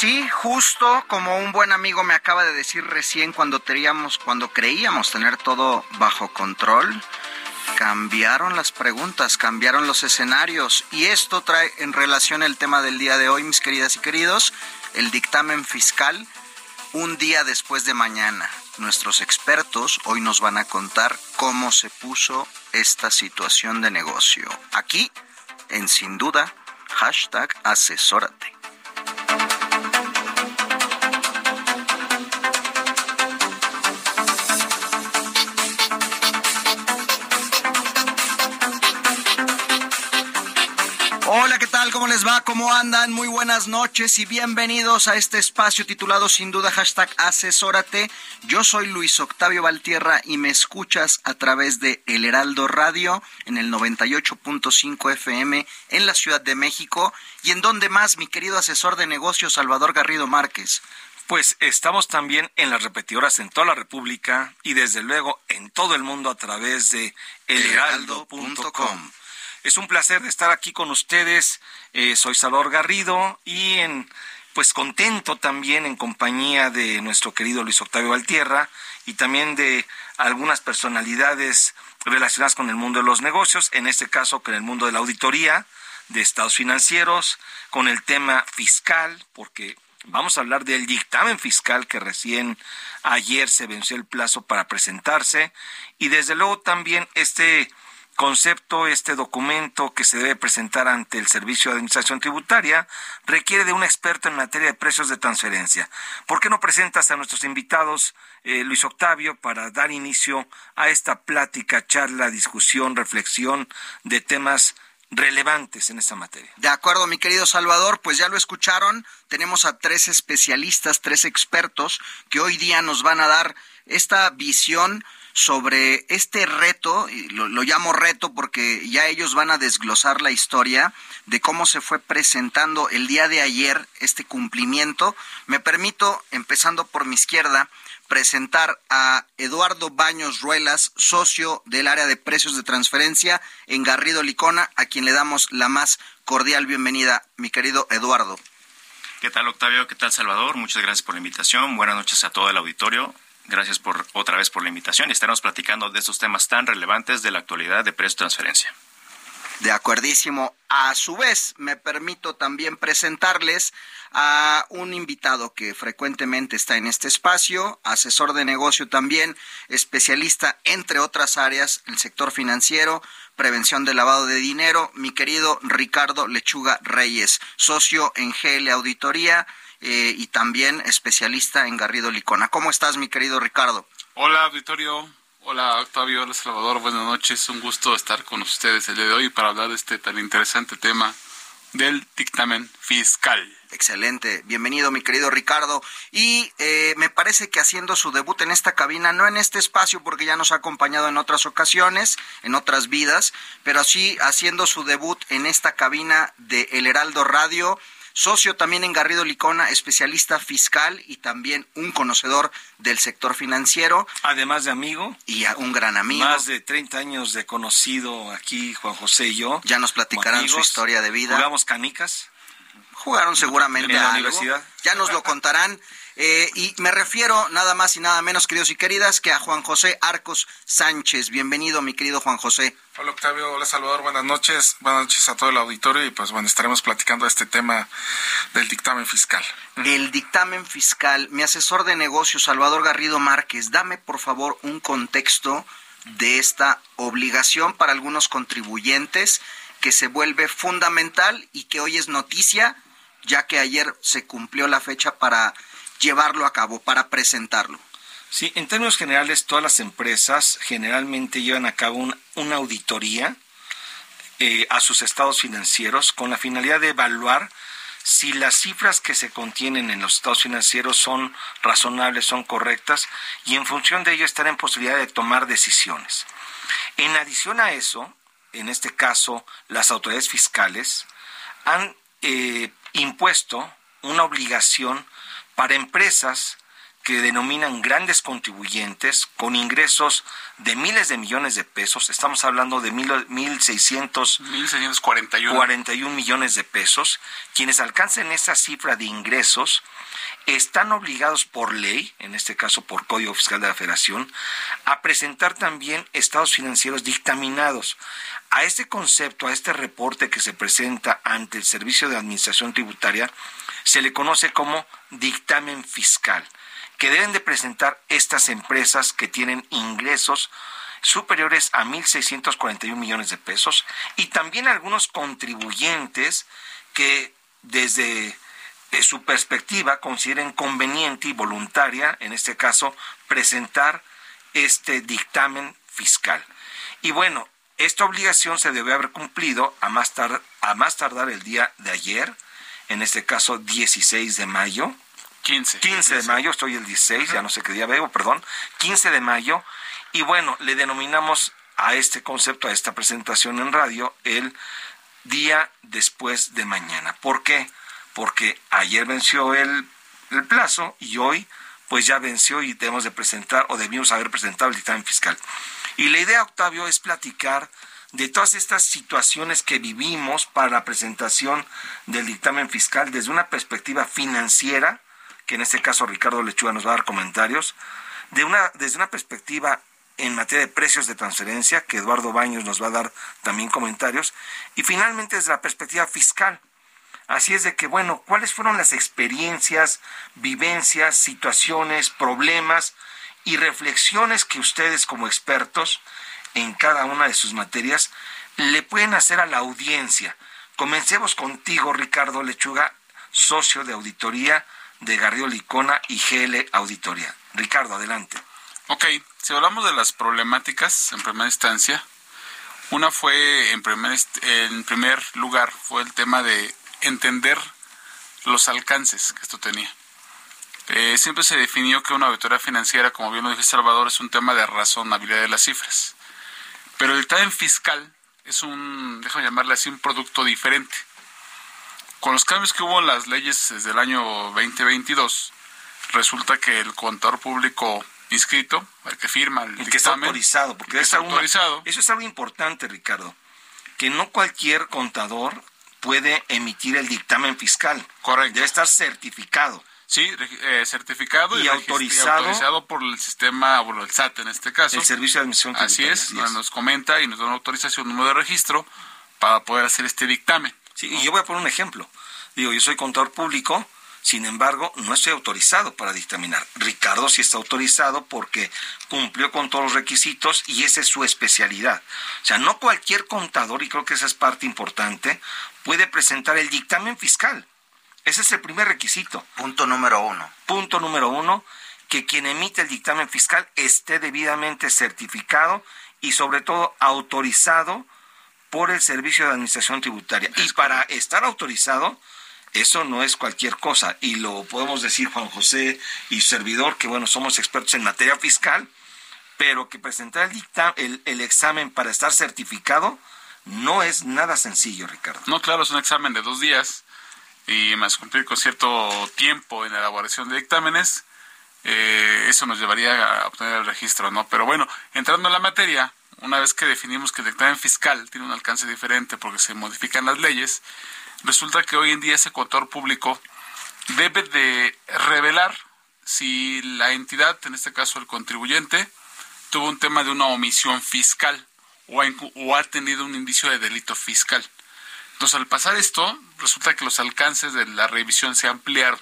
Sí, justo como un buen amigo me acaba de decir recién cuando teníamos, cuando creíamos tener todo bajo control, cambiaron las preguntas, cambiaron los escenarios y esto trae en relación el tema del día de hoy, mis queridas y queridos, el dictamen fiscal un día después de mañana. Nuestros expertos hoy nos van a contar cómo se puso esta situación de negocio. Aquí, en sin duda, hashtag asesórate. ¿Cómo les va? ¿Cómo andan? Muy buenas noches y bienvenidos a este espacio titulado sin duda hashtag asesórate. Yo soy Luis Octavio Valtierra y me escuchas a través de El Heraldo Radio en el 98.5 FM en la Ciudad de México y en donde más mi querido asesor de negocios Salvador Garrido Márquez. Pues estamos también en las repetidoras en toda la República y desde luego en todo el mundo a través de elheraldo.com. Es un placer estar aquí con ustedes. Eh, soy Salvador Garrido y en pues contento también en compañía de nuestro querido Luis Octavio Valtierra y también de algunas personalidades relacionadas con el mundo de los negocios, en este caso con el mundo de la auditoría, de estados financieros, con el tema fiscal, porque vamos a hablar del dictamen fiscal que recién ayer se venció el plazo para presentarse y desde luego también este concepto, este documento que se debe presentar ante el Servicio de Administración Tributaria, requiere de un experto en materia de precios de transferencia. ¿Por qué no presentas a nuestros invitados, eh, Luis Octavio, para dar inicio a esta plática, charla, discusión, reflexión de temas relevantes en esta materia. De acuerdo, mi querido Salvador, pues ya lo escucharon, tenemos a tres especialistas, tres expertos que hoy día nos van a dar esta visión sobre este reto, y lo, lo, llamo reto porque ya ellos van a desglosar la historia de cómo se fue presentando el día de ayer este cumplimiento. Me permito, empezando por mi izquierda, presentar a Eduardo Baños Ruelas, socio del área de precios de transferencia en Garrido Licona, a quien le damos la más cordial bienvenida, mi querido Eduardo. ¿Qué tal, Octavio? ¿Qué tal, Salvador? Muchas gracias por la invitación. Buenas noches a todo el auditorio. Gracias por otra vez por la invitación y estaremos platicando de estos temas tan relevantes de la actualidad de precio transferencia. De acuerdísimo. A su vez, me permito también presentarles a un invitado que frecuentemente está en este espacio, asesor de negocio también, especialista entre otras áreas, el sector financiero, prevención del lavado de dinero, mi querido Ricardo Lechuga Reyes, socio en GL Auditoría eh, y también especialista en Garrido Licona. ¿Cómo estás, mi querido Ricardo? Hola, auditorio. Hola, Octavio. Hola, Salvador. Buenas noches. Un gusto estar con ustedes el día de hoy para hablar de este tan interesante tema del dictamen fiscal. Excelente, bienvenido mi querido Ricardo. Y eh, me parece que haciendo su debut en esta cabina, no en este espacio porque ya nos ha acompañado en otras ocasiones, en otras vidas, pero sí haciendo su debut en esta cabina de El Heraldo Radio, socio también en Garrido Licona, especialista fiscal y también un conocedor del sector financiero. Además de amigo. Y un gran amigo. Más de 30 años de conocido aquí, Juan José y yo. Ya nos platicarán su historia de vida. Jugamos canicas. Jugaron seguramente en la algo. universidad. Ya nos lo contarán. Eh, y me refiero nada más y nada menos, queridos y queridas, que a Juan José Arcos Sánchez. Bienvenido, mi querido Juan José. Hola Octavio, hola Salvador, buenas noches, buenas noches a todo el auditorio y pues bueno, estaremos platicando este tema del dictamen fiscal. El dictamen fiscal, mi asesor de negocios, Salvador Garrido Márquez, dame por favor un contexto de esta obligación para algunos contribuyentes que se vuelve fundamental y que hoy es noticia, ya que ayer se cumplió la fecha para llevarlo a cabo, para presentarlo. Sí, en términos generales, todas las empresas generalmente llevan a cabo una auditoría eh, a sus estados financieros con la finalidad de evaluar si las cifras que se contienen en los estados financieros son razonables, son correctas, y en función de ello estar en posibilidad de tomar decisiones. En adición a eso, en este caso, las autoridades fiscales han eh, impuesto una obligación para empresas que denominan grandes contribuyentes con ingresos de miles de millones de pesos, estamos hablando de mil, 1.641 41 millones de pesos, quienes alcancen esa cifra de ingresos están obligados por ley, en este caso por Código Fiscal de la Federación, a presentar también estados financieros dictaminados. A este concepto, a este reporte que se presenta ante el Servicio de Administración Tributaria, se le conoce como dictamen fiscal que deben de presentar estas empresas que tienen ingresos superiores a 1.641 millones de pesos y también algunos contribuyentes que desde eh, su perspectiva consideren conveniente y voluntaria, en este caso, presentar este dictamen fiscal. Y bueno, esta obligación se debe haber cumplido a más, a más tardar el día de ayer, en este caso 16 de mayo, 15. 15 de mayo, estoy el 16, ya no sé qué día veo, perdón. 15 de mayo. Y bueno, le denominamos a este concepto, a esta presentación en radio, el día después de mañana. ¿Por qué? Porque ayer venció el, el plazo y hoy pues ya venció y debemos de presentar o debimos haber presentado el dictamen fiscal. Y la idea, Octavio, es platicar de todas estas situaciones que vivimos para la presentación del dictamen fiscal desde una perspectiva financiera, que en este caso Ricardo Lechuga nos va a dar comentarios, de una, desde una perspectiva en materia de precios de transferencia, que Eduardo Baños nos va a dar también comentarios, y finalmente desde la perspectiva fiscal. Así es de que, bueno, ¿cuáles fueron las experiencias, vivencias, situaciones, problemas y reflexiones que ustedes como expertos en cada una de sus materias le pueden hacer a la audiencia? Comencemos contigo, Ricardo Lechuga, socio de auditoría de Garrido Licona y GL Auditoría. Ricardo, adelante. Ok, si hablamos de las problemáticas en primera instancia, una fue en primer, lugar fue el tema de entender los alcances que esto tenía. Eh, siempre se definió que una auditoría financiera, como bien lo dijo Salvador, es un tema de razonabilidad de las cifras. Pero el dictamen fiscal es un, déjame llamarle así, un producto diferente. Con los cambios que hubo en las leyes desde el año 2022, resulta que el contador público inscrito, el que firma el, el que está autorizado, porque está autorizado. eso es algo importante, Ricardo, que no cualquier contador puede emitir el dictamen fiscal. Correcto. Debe estar certificado. Sí, eh, certificado y, autorizado, autorizado, por el sistema, bueno, el SAT en este caso. El Servicio de Admisión Así es, nos comenta y nos da una autorización, un número de registro para poder hacer este dictamen. Sí, y yo voy a poner un ejemplo. Digo, yo soy contador público, sin embargo, no estoy autorizado para dictaminar. Ricardo sí está autorizado porque cumplió con todos los requisitos y esa es su especialidad. O sea, no cualquier contador, y creo que esa es parte importante, puede presentar el dictamen fiscal. Ese es el primer requisito. Punto número uno. Punto número uno, que quien emite el dictamen fiscal esté debidamente certificado y sobre todo autorizado por el Servicio de Administración Tributaria. y para estar autorizado, eso no es cualquier cosa. Y lo podemos decir Juan José y servidor, que bueno, somos expertos en materia fiscal, pero que presentar el, el, examen para estar certificado no es nada sencillo, Ricardo. No, claro, es un examen de dos días y más cumplir con cierto tiempo en la elaboración de dictámenes, eh, eso nos llevaría a obtener el registro, ¿no? Pero bueno, entrando en la materia, una vez que definimos que el dictamen fiscal tiene un alcance diferente porque se modifican las leyes, resulta que hoy en día ese contador público debe de revelar si la entidad, en este caso el contribuyente, tuvo un tema de una omisión fiscal o o ha tenido un indicio de delito fiscal. Entonces, al pasar esto, resulta que los alcances de la revisión se ampliaron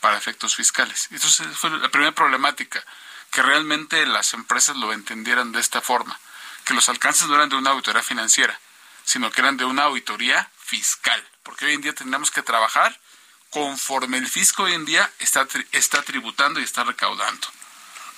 para efectos fiscales. Entonces, fue la primera problemática, que realmente las empresas lo entendieran de esta forma, que los alcances no eran de una auditoría financiera, sino que eran de una auditoría fiscal, porque hoy en día tenemos que trabajar conforme el fisco hoy en día está, está tributando y está recaudando.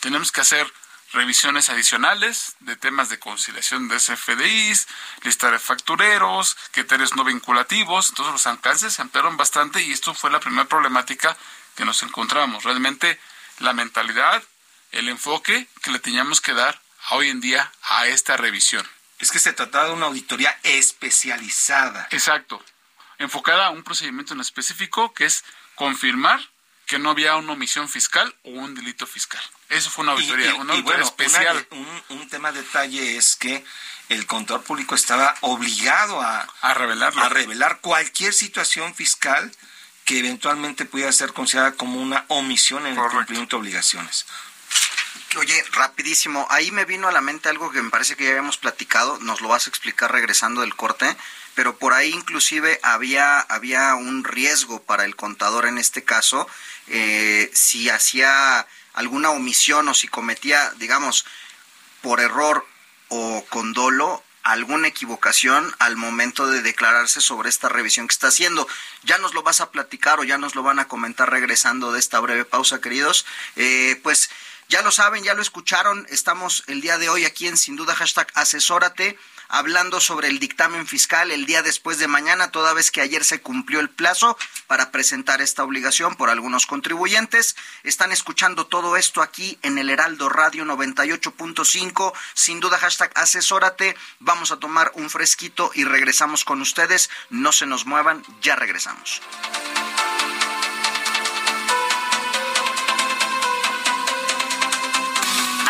Tenemos que hacer revisiones adicionales de temas de conciliación de CFDIs, lista de factureros, criterios no vinculativos. Entonces los alcances se ampliaron bastante y esto fue la primera problemática que nos encontramos. Realmente la mentalidad, el enfoque que le teníamos que dar hoy en día a esta revisión. Es que se trataba de una auditoría especializada. Exacto. Enfocada a un procedimiento en específico que es confirmar que no había una omisión fiscal o un delito fiscal. Eso fue una auditoría, una auditoría especial. un, tema de detalle es que el contador público estaba obligado a, a, revelarlo. a revelar cualquier situación fiscal que eventualmente pudiera ser considerada como una omisión en el cumplimiento de obligaciones. Oye, rapidísimo, ahí me vino a la mente algo que me parece que ya habíamos platicado, nos lo vas a explicar regresando del corte, pero por ahí inclusive había, había un riesgo para el contador en este caso, eh, si hacía alguna omisión o si cometía, digamos, por error o con dolo, alguna equivocación al momento de declararse sobre esta revisión que está haciendo. Ya nos lo vas a platicar o ya nos lo van a comentar regresando de esta breve pausa, queridos. Eh, pues ya lo saben, ya lo escucharon, estamos el día de hoy aquí en Sin Duda hashtag Asesórate hablando sobre el dictamen fiscal el día después de mañana, toda vez que ayer se cumplió el plazo para presentar esta obligación por algunos contribuyentes. Están escuchando todo esto aquí en el Heraldo Radio 98.5. Sin duda, hashtag asesórate. Vamos a tomar un fresquito y regresamos con ustedes. No se nos muevan, ya regresamos.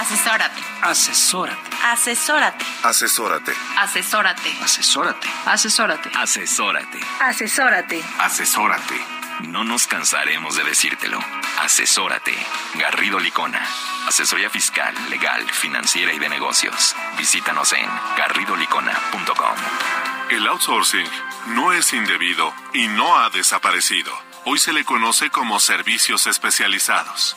Asesórate. Asesórate. Asesórate. Asesórate. Asesórate. Asesórate. Asesórate. Asesórate. Asesórate. Asesórate. No nos cansaremos de decírtelo. Asesórate. Garrido Licona. Asesoría fiscal, legal, financiera y de negocios. Visítanos en garridolicona.com. El outsourcing no es indebido y no ha desaparecido. Hoy se le conoce como servicios especializados.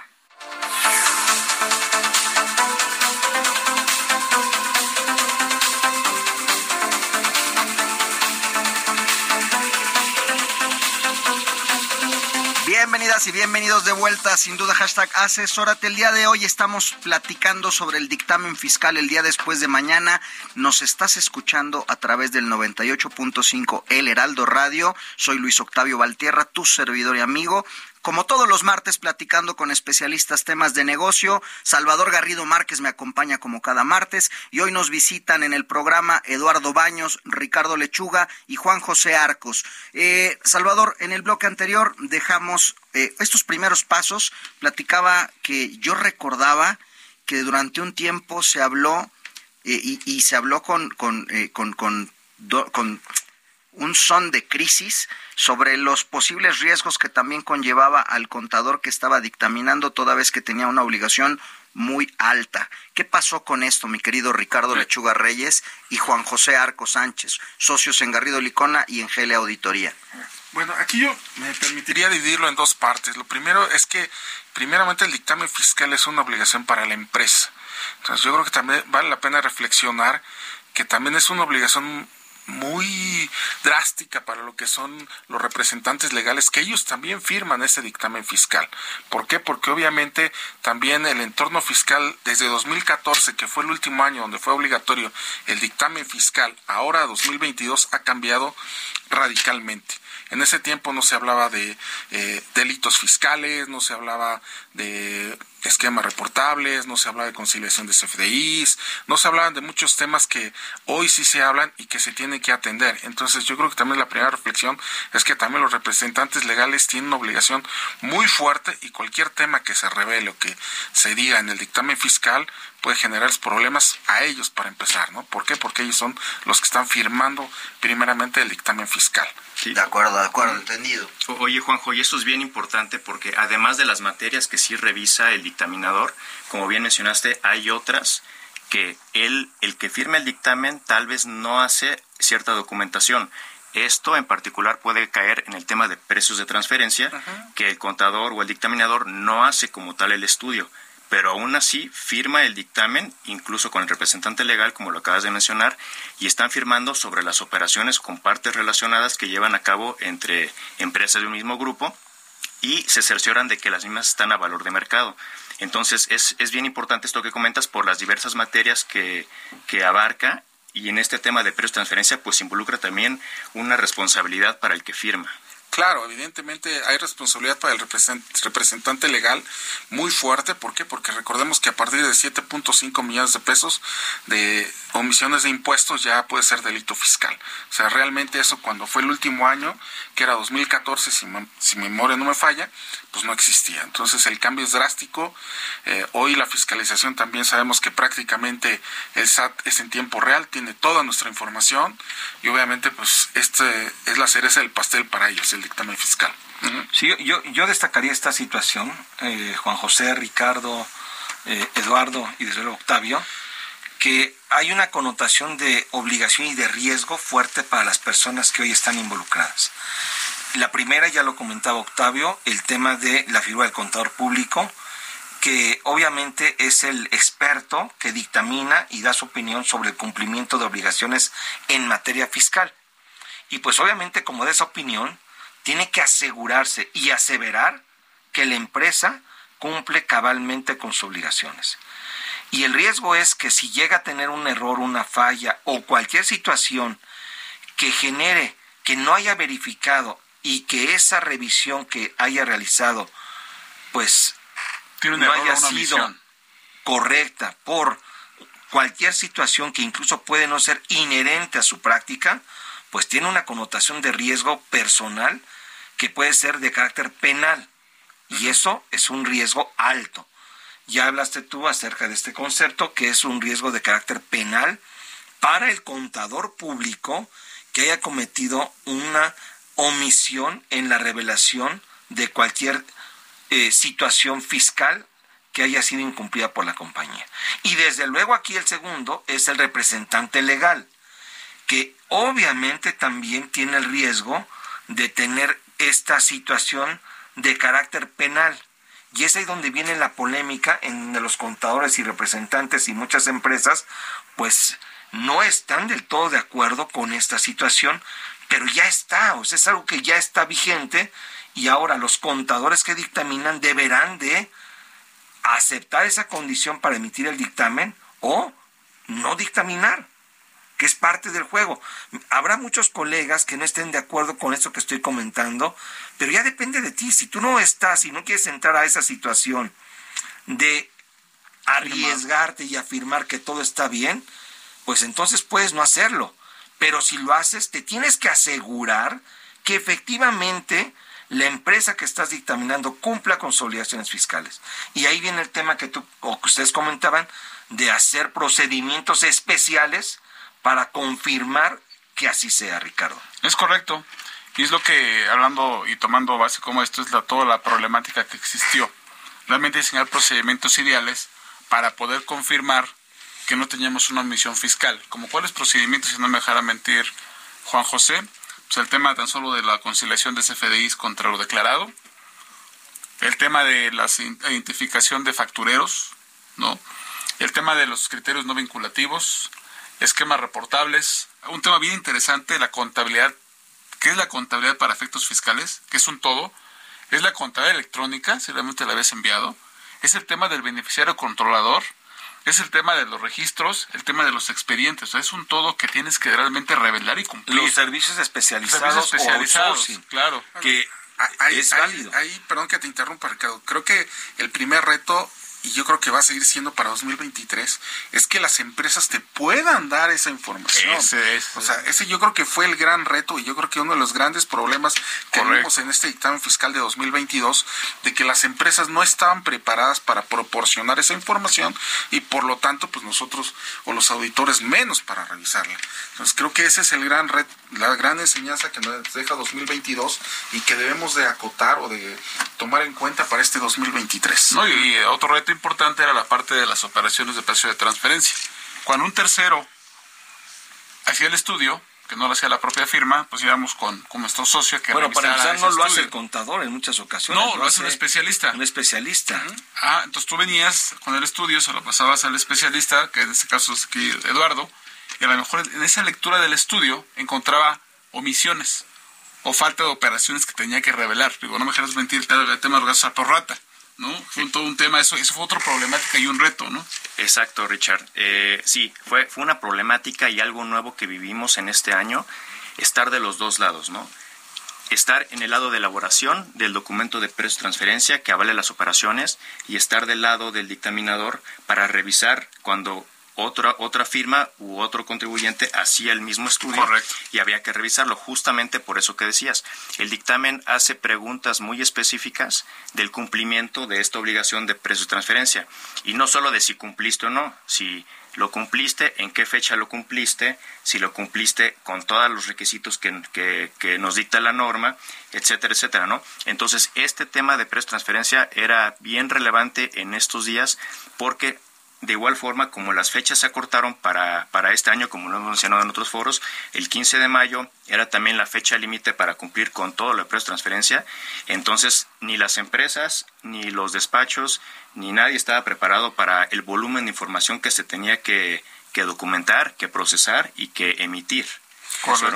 Bienvenidas y bienvenidos de vuelta, sin duda, hashtag asesórate. El día de hoy estamos platicando sobre el dictamen fiscal el día después de mañana. Nos estás escuchando a través del 98.5 El Heraldo Radio. Soy Luis Octavio Valtierra, tu servidor y amigo. Como todos los martes, platicando con especialistas temas de negocio, Salvador Garrido Márquez me acompaña como cada martes y hoy nos visitan en el programa Eduardo Baños, Ricardo Lechuga y Juan José Arcos. Eh, Salvador, en el bloque anterior dejamos eh, estos primeros pasos. Platicaba que yo recordaba que durante un tiempo se habló eh, y, se habló con, con, con, con un son de crisis sobre los posibles riesgos que también conllevaba al contador que estaba dictaminando toda vez que tenía una obligación muy alta. ¿Qué pasó con esto, mi querido Ricardo Lechuga Reyes y Juan José Arco Sánchez, socios en Garrido Licona y en GL Auditoría? Bueno, aquí yo me permitiría dividirlo en dos partes. Lo primero es que, primeramente, el dictamen fiscal es una obligación para la empresa. Entonces, yo creo que también vale la pena reflexionar que también es una obligación muy drástica para lo que son los representantes legales, que ellos también firman ese dictamen fiscal. ¿Por qué? Porque obviamente también el entorno fiscal desde 2014, que fue el último año donde fue obligatorio el dictamen fiscal, ahora 2022 ha cambiado radicalmente. En ese tiempo no se hablaba de eh, delitos fiscales, no se hablaba de esquemas reportables, no se hablaba de conciliación de CFDIs, no se hablaban de muchos temas que hoy sí se hablan y que se tienen que atender. Entonces yo creo que también la primera reflexión es que también los representantes legales tienen una obligación muy fuerte y cualquier tema que se revele o que se diga en el dictamen fiscal puede generar problemas a ellos para empezar, ¿no? ¿Por qué? Porque ellos son los que están firmando primeramente el dictamen fiscal. De acuerdo, de acuerdo, entendido. Oye, Juanjo, y esto es bien importante porque además de las materias que sí revisa el dictaminador, como bien mencionaste, hay otras que él, el que firma el dictamen, tal vez no hace cierta documentación. Esto en particular puede caer en el tema de precios de transferencia, que el contador o el dictaminador no hace como tal el estudio pero aún así firma el dictamen, incluso con el representante legal, como lo acabas de mencionar, y están firmando sobre las operaciones con partes relacionadas que llevan a cabo entre empresas de un mismo grupo y se cercioran de que las mismas están a valor de mercado. Entonces, es, es bien importante esto que comentas por las diversas materias que, que abarca y en este tema de precios de transferencia, pues involucra también una responsabilidad para el que firma. Claro, evidentemente hay responsabilidad para el representante legal muy fuerte. ¿Por qué? Porque recordemos que a partir de 7.5 millones de pesos de omisiones de impuestos ya puede ser delito fiscal. O sea, realmente eso cuando fue el último año, que era 2014, si, si memoria no me falla, pues no existía. Entonces el cambio es drástico. Eh, hoy la fiscalización también sabemos que prácticamente el SAT es en tiempo real, tiene toda nuestra información y obviamente pues este es la cereza del pastel para ellos dictamen fiscal. Sí, yo, yo destacaría esta situación, eh, Juan José, Ricardo, eh, Eduardo y desde luego Octavio, que hay una connotación de obligación y de riesgo fuerte para las personas que hoy están involucradas. La primera, ya lo comentaba Octavio, el tema de la figura del contador público, que obviamente es el experto que dictamina y da su opinión sobre el cumplimiento de obligaciones en materia fiscal. Y pues obviamente como de esa opinión, tiene que asegurarse y aseverar que la empresa cumple cabalmente con sus obligaciones. Y el riesgo es que si llega a tener un error, una falla o cualquier situación que genere que no haya verificado y que esa revisión que haya realizado, pues no haya sido correcta por cualquier situación que incluso puede no ser inherente a su práctica, pues tiene una connotación de riesgo personal que puede ser de carácter penal. Y eso es un riesgo alto. Ya hablaste tú acerca de este concepto, que es un riesgo de carácter penal para el contador público que haya cometido una omisión en la revelación de cualquier eh, situación fiscal que haya sido incumplida por la compañía. Y desde luego aquí el segundo es el representante legal que obviamente también tiene el riesgo de tener esta situación de carácter penal. Y es ahí donde viene la polémica en los contadores y representantes y muchas empresas, pues no están del todo de acuerdo con esta situación, pero ya está, o sea, es algo que ya está vigente y ahora los contadores que dictaminan deberán de aceptar esa condición para emitir el dictamen o no dictaminar que es parte del juego. Habrá muchos colegas que no estén de acuerdo con esto que estoy comentando, pero ya depende de ti. Si tú no estás y no quieres entrar a esa situación de arriesgarte y afirmar que todo está bien, pues entonces puedes no hacerlo. Pero si lo haces, te tienes que asegurar que efectivamente la empresa que estás dictaminando cumpla con sus obligaciones fiscales. Y ahí viene el tema que tú o que ustedes comentaban de hacer procedimientos especiales para confirmar que así sea, Ricardo. Es correcto. Y es lo que, hablando y tomando base como esto, es la, toda la problemática que existió. Realmente diseñar procedimientos ideales para poder confirmar que no teníamos una omisión fiscal. Como cuáles procedimientos, si no me dejara mentir Juan José, pues el tema tan solo de la conciliación de CFDIs contra lo declarado, el tema de la identificación de factureros, ¿no? El tema de los criterios no vinculativos, esquemas reportables. Un tema bien interesante, la contabilidad. ¿Qué es la contabilidad para efectos fiscales? ¿Qué es un todo? Es la contabilidad electrónica, si realmente la habías enviado. Es el tema del beneficiario controlador. Es el tema de los registros, el tema de los expedientes. es un todo que tienes que realmente revelar y cumplir. Los servicios especializados, servicios especializados claro. Que es válido. Ahí, perdón que te interrumpa, Ricardo. Creo que el primer reto y yo creo que va a seguir siendo para 2023, es que las empresas te puedan dar esa información. Ese es. O sea, ese yo creo que fue el gran reto y yo creo que uno de los grandes problemas que tenemos en este dictamen fiscal de 2022, de que las empresas no estaban preparadas para proporcionar esa información y por lo tanto, pues nosotros o los auditores menos para revisarla. Entonces creo que ese es el gran reto, la gran enseñanza que nos deja 2022 y que debemos de acotar o de tomar en cuenta para este 2023. No, y otro reto importante era la parte de las operaciones de precio de transferencia. Cuando un tercero hacía el estudio, que no lo hacía la propia firma, pues íbamos con, con nuestro socio que Bueno, para empezar no lo hace el contador en muchas ocasiones. No, lo hace un especialista. Un especialista. Ah, entonces tú venías con el estudio, se lo pasabas al especialista, que en este caso es aquí Eduardo, y a lo mejor en esa lectura del estudio encontraba omisiones o falta de operaciones que tenía que revelar. Digo, no me quieras mentir, el tema de los gastos a por rata, ¿no? Fue todo un tema, eso, eso fue otra problemática y un reto, ¿no? Exacto, Richard. Eh, sí, fue, fue una problemática y algo nuevo que vivimos en este año, estar de los dos lados, ¿no? Estar en el lado de elaboración del documento de precio transferencia que avale las operaciones y estar del lado del dictaminador para revisar cuando otra, otra firma u otro contribuyente hacía el mismo estudio Correcto. y había que revisarlo, justamente por eso que decías. El dictamen hace preguntas muy específicas del cumplimiento de esta obligación de precio de transferencia y no solo de si cumpliste o no, si lo cumpliste, en qué fecha lo cumpliste, si lo cumpliste con todos los requisitos que, que- que nos dicta la norma, etcétera, etcétera, ¿no? Entonces, este tema de precio de transferencia era bien relevante en estos días porque de igual forma, como las fechas se acortaron para, para este año, como lo hemos mencionado en otros foros, el 15 de mayo era también la fecha límite para cumplir con todo lo de transferencia. Entonces, ni las empresas, ni los despachos, ni nadie estaba preparado para el volumen de información que se tenía que, que documentar, que procesar y que emitir.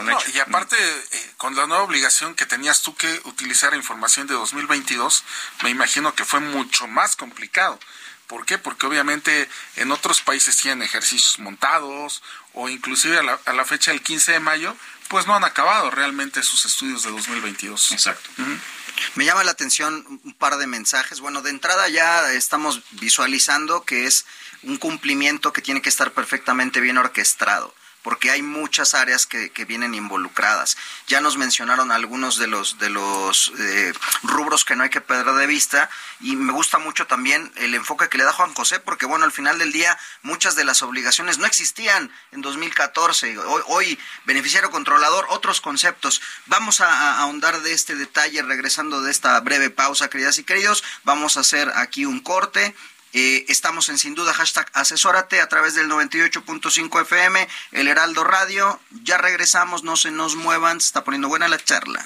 No, y aparte, eh, con la nueva obligación que tenías tú que utilizar información de 2022, me imagino que fue mucho más complicado. ¿Por qué? Porque obviamente en otros países tienen ejercicios montados o inclusive a la, a la fecha del 15 de mayo, pues no han acabado realmente sus estudios de 2022. Exacto. Me llama la atención un par de mensajes. Bueno, de entrada ya estamos visualizando que es un cumplimiento que tiene que estar perfectamente bien orquestado porque hay muchas áreas que, que vienen involucradas. Ya nos mencionaron algunos de los de los eh, rubros que no hay que perder de vista y me gusta mucho también el enfoque que le da Juan José porque bueno, al final del día muchas de las obligaciones no existían en 2014. Hoy, hoy beneficiario controlador, otros conceptos. Vamos a, a ahondar de este detalle regresando de esta breve pausa, queridas y queridos. Vamos a hacer aquí un corte. Eh, estamos en sin duda hashtag asesórate a través del 98.5 FM, el Heraldo Radio. Ya regresamos, no se nos muevan, se está poniendo buena la charla.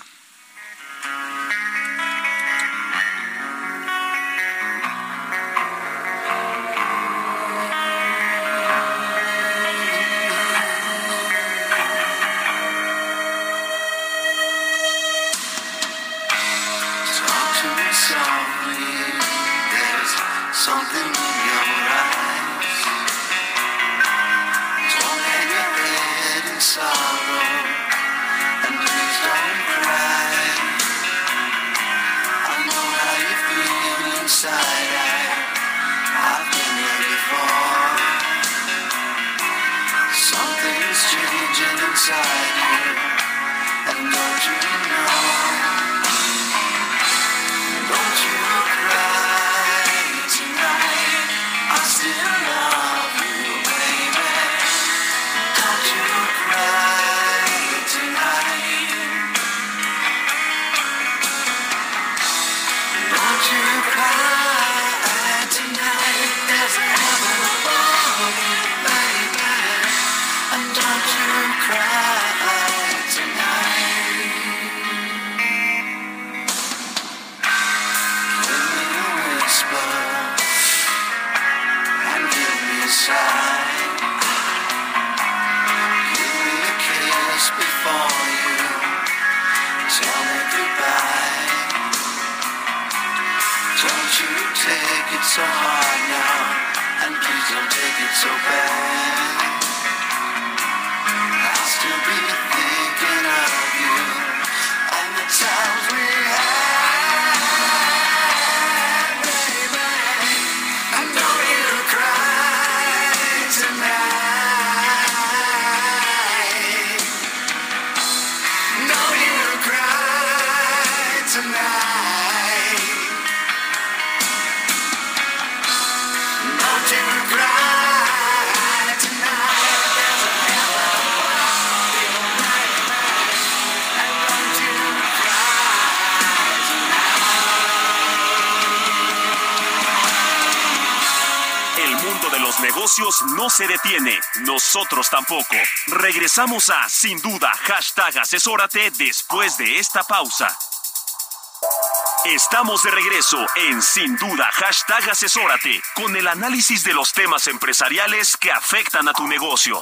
No se detiene. Nosotros tampoco. Regresamos a Sin Duda, hashtag asesórate después de esta pausa. Estamos de regreso en Sin Duda, hashtag asesórate, con el análisis de los temas empresariales que afectan a tu negocio.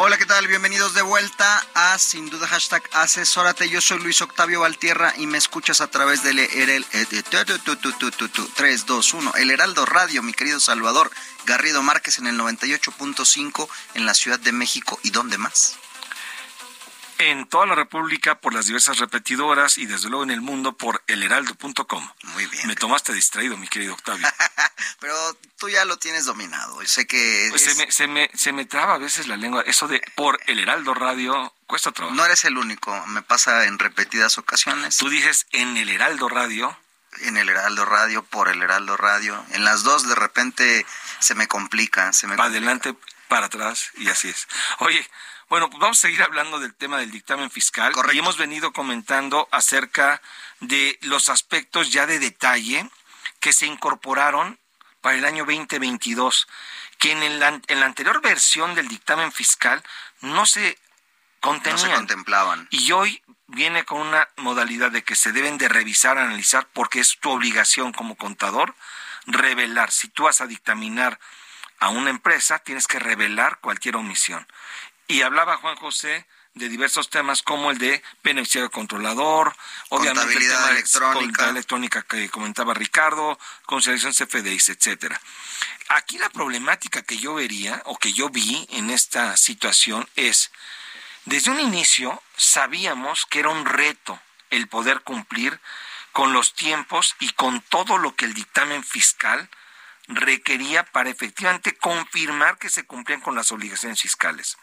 Hola, ¿qué tal? Bienvenidos de vuelta a Sin Duda Hashtag Asesórate. Yo soy Luis Octavio Valtierra y me escuchas a través del el, 321 El Heraldo Radio, mi querido Salvador Garrido Márquez en el 98.5 en la Ciudad de México. ¿Y dónde más? En toda la República por las diversas repetidoras y desde luego en el mundo por elheraldo.com. Muy bien. Me tomaste distraído, mi querido Octavio. Pero tú ya lo tienes dominado. Y sé que... Pues es- se, me, se, me, se me traba a veces la lengua. Eso de por el Heraldo Radio cuesta trabajo. No eres el único. Me pasa en repetidas ocasiones. Tú dices en el Heraldo Radio. En el Heraldo Radio, por el Heraldo Radio. En las dos de repente se me complica. Se me para complica. adelante, para atrás, y así es. Oye, bueno, pues vamos a seguir hablando del tema del dictamen fiscal. Correcto. Y hemos venido comentando acerca de los aspectos ya de detalle que se incorporaron para el año 2022, que en, el an- en la anterior versión del dictamen fiscal no se No contenían. se contemplaban. Y hoy viene con una modalidad de que se deben de revisar, analizar, porque es tu obligación como contador revelar. Si tú vas a dictaminar a una empresa, tienes que revelar cualquier omisión. Y hablaba Juan José de diversos temas como el de beneficiario controlador, obviamente el Contabilidad tema de electrónica. contabilidad electrónica que comentaba Ricardo, conciliación CFDIs, etcétera. Aquí la problemática que yo vería o que yo vi en esta situación es desde un inicio sabíamos que era un reto el poder cumplir con los tiempos y con todo lo que el dictamen fiscal requería para efectivamente confirmar que se cumplían con las obligaciones fiscales.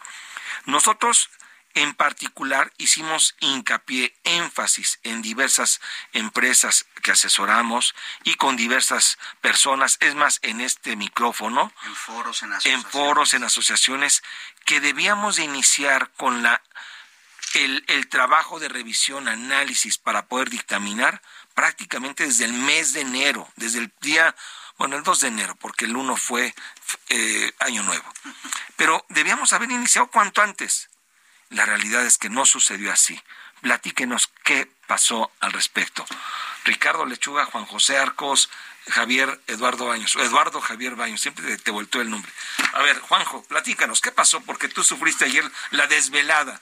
Nosotros en particular hicimos hincapié, énfasis en diversas empresas que asesoramos y con diversas personas, es más, en este micrófono, En foros, en en asociaciones. foros, en asociaciones, que debíamos de iniciar con la el, el trabajo de revisión, análisis para poder dictaminar prácticamente desde el mes de enero, desde el día, bueno, el 2 de enero, porque el 1 fue eh, Año Nuevo. Pero debíamos haber iniciado cuanto antes. La realidad es que no sucedió así. Platíquenos qué pasó al respecto. Ricardo Lechuga, Juan José Arcos, Javier Eduardo Baños, Eduardo Javier Baños, siempre te, te el nombre. A ver, Juanjo, platícanos, ¿qué pasó? Porque tú sufriste ayer la desvelada.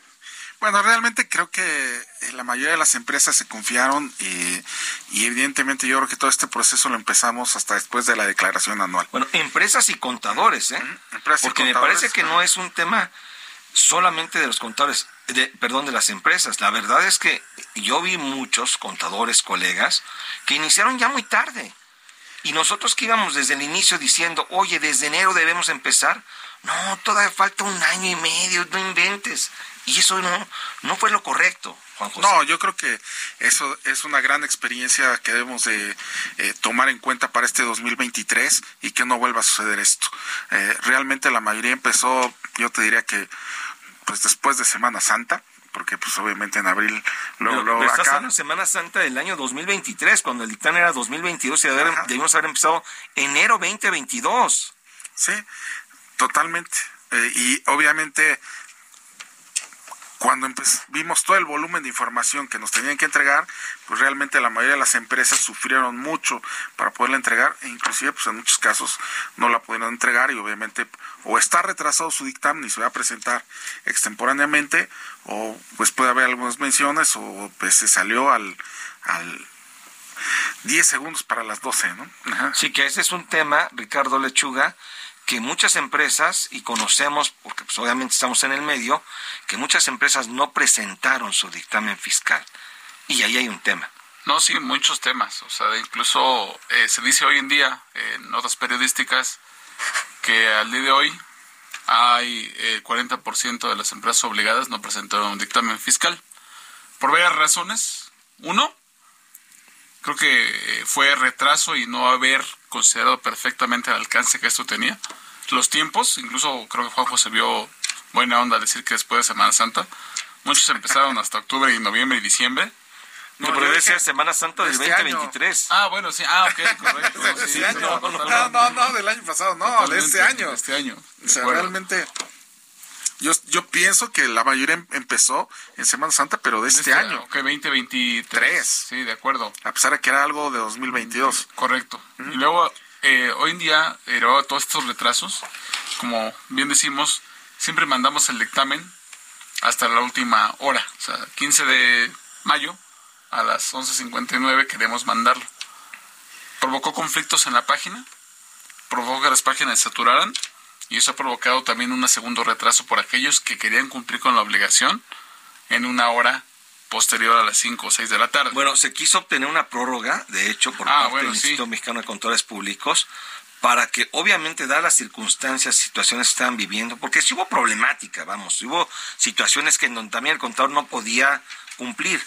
Bueno, realmente creo que eh, la mayoría de las empresas se confiaron y, y evidentemente yo creo que todo este proceso lo empezamos hasta después de la declaración anual. Bueno, empresas y contadores, ¿eh? empresas y Porque me contadores, parece que no es un tema solamente de los contadores, de, perdón, de las empresas. La verdad es que yo vi muchos contadores, colegas, que iniciaron ya muy tarde. Y nosotros que íbamos desde el inicio diciendo, oye, desde enero debemos empezar. No, todavía falta un año y medio, no inventes. Y eso no, no fue lo correcto, Juan José. No, yo creo que eso es una gran experiencia que debemos de eh, tomar en cuenta para este 2023 y que no vuelva a suceder esto. Eh, realmente la mayoría empezó, yo te diría que pues después de Semana Santa, porque pues obviamente en abril luego, Pero, luego acá- Semana Santa del año 2023, cuando el dictamen era 2022 y haber- debimos haber empezado enero 2022. Sí, totalmente. Eh, y obviamente, cuando vimos todo el volumen de información que nos tenían que entregar, pues realmente la mayoría de las empresas sufrieron mucho para poderla entregar e inclusive pues en muchos casos no la pudieron entregar y obviamente o está retrasado su dictamen y se va a presentar extemporáneamente o pues puede haber algunas menciones o pues se salió al, al 10 segundos para las 12, ¿no? Sí, que ese es un tema, Ricardo Lechuga, que muchas empresas, y conocemos, porque pues, obviamente estamos en el medio, que muchas empresas no presentaron su dictamen fiscal. Y ahí hay un tema. No, sí, muchos temas. O sea, incluso eh, se dice hoy en día en notas periodísticas que al día de hoy hay el 40% de las empresas obligadas no presentaron un dictamen fiscal. Por varias razones. Uno, creo que fue retraso y no haber considerado perfectamente el alcance que esto tenía. Los tiempos, incluso creo que Juanjo se vio buena onda decir que después de Semana Santa, muchos empezaron hasta octubre y noviembre y diciembre. No, pero decía Semana Santa del 2023. Este ah, bueno, sí. Ah, ok, correcto. no, no, no, del año pasado, no, de este año. De este año. O sea, realmente yo, yo pienso que la mayoría em, empezó en Semana Santa, pero de este, este año. Ok, 2023. Sí, de acuerdo. A pesar de que era algo de 2022. Correcto. Y luego, eh, hoy en día, eh, todos estos retrasos, como bien decimos, siempre mandamos el dictamen hasta la última hora. O sea, 15 de mayo a las 11.59 queremos mandarlo. Provocó conflictos en la página, provocó que las páginas se saturaran y eso ha provocado también un segundo retraso por aquellos que querían cumplir con la obligación en una hora posterior a las 5 o 6 de la tarde. Bueno, se quiso obtener una prórroga, de hecho, por ah, parte del Instituto Mexicano de Contadores Públicos, para que obviamente, dadas las circunstancias, situaciones que estaban viviendo, porque sí hubo problemática, vamos, hubo situaciones que en donde también el contador no podía cumplir.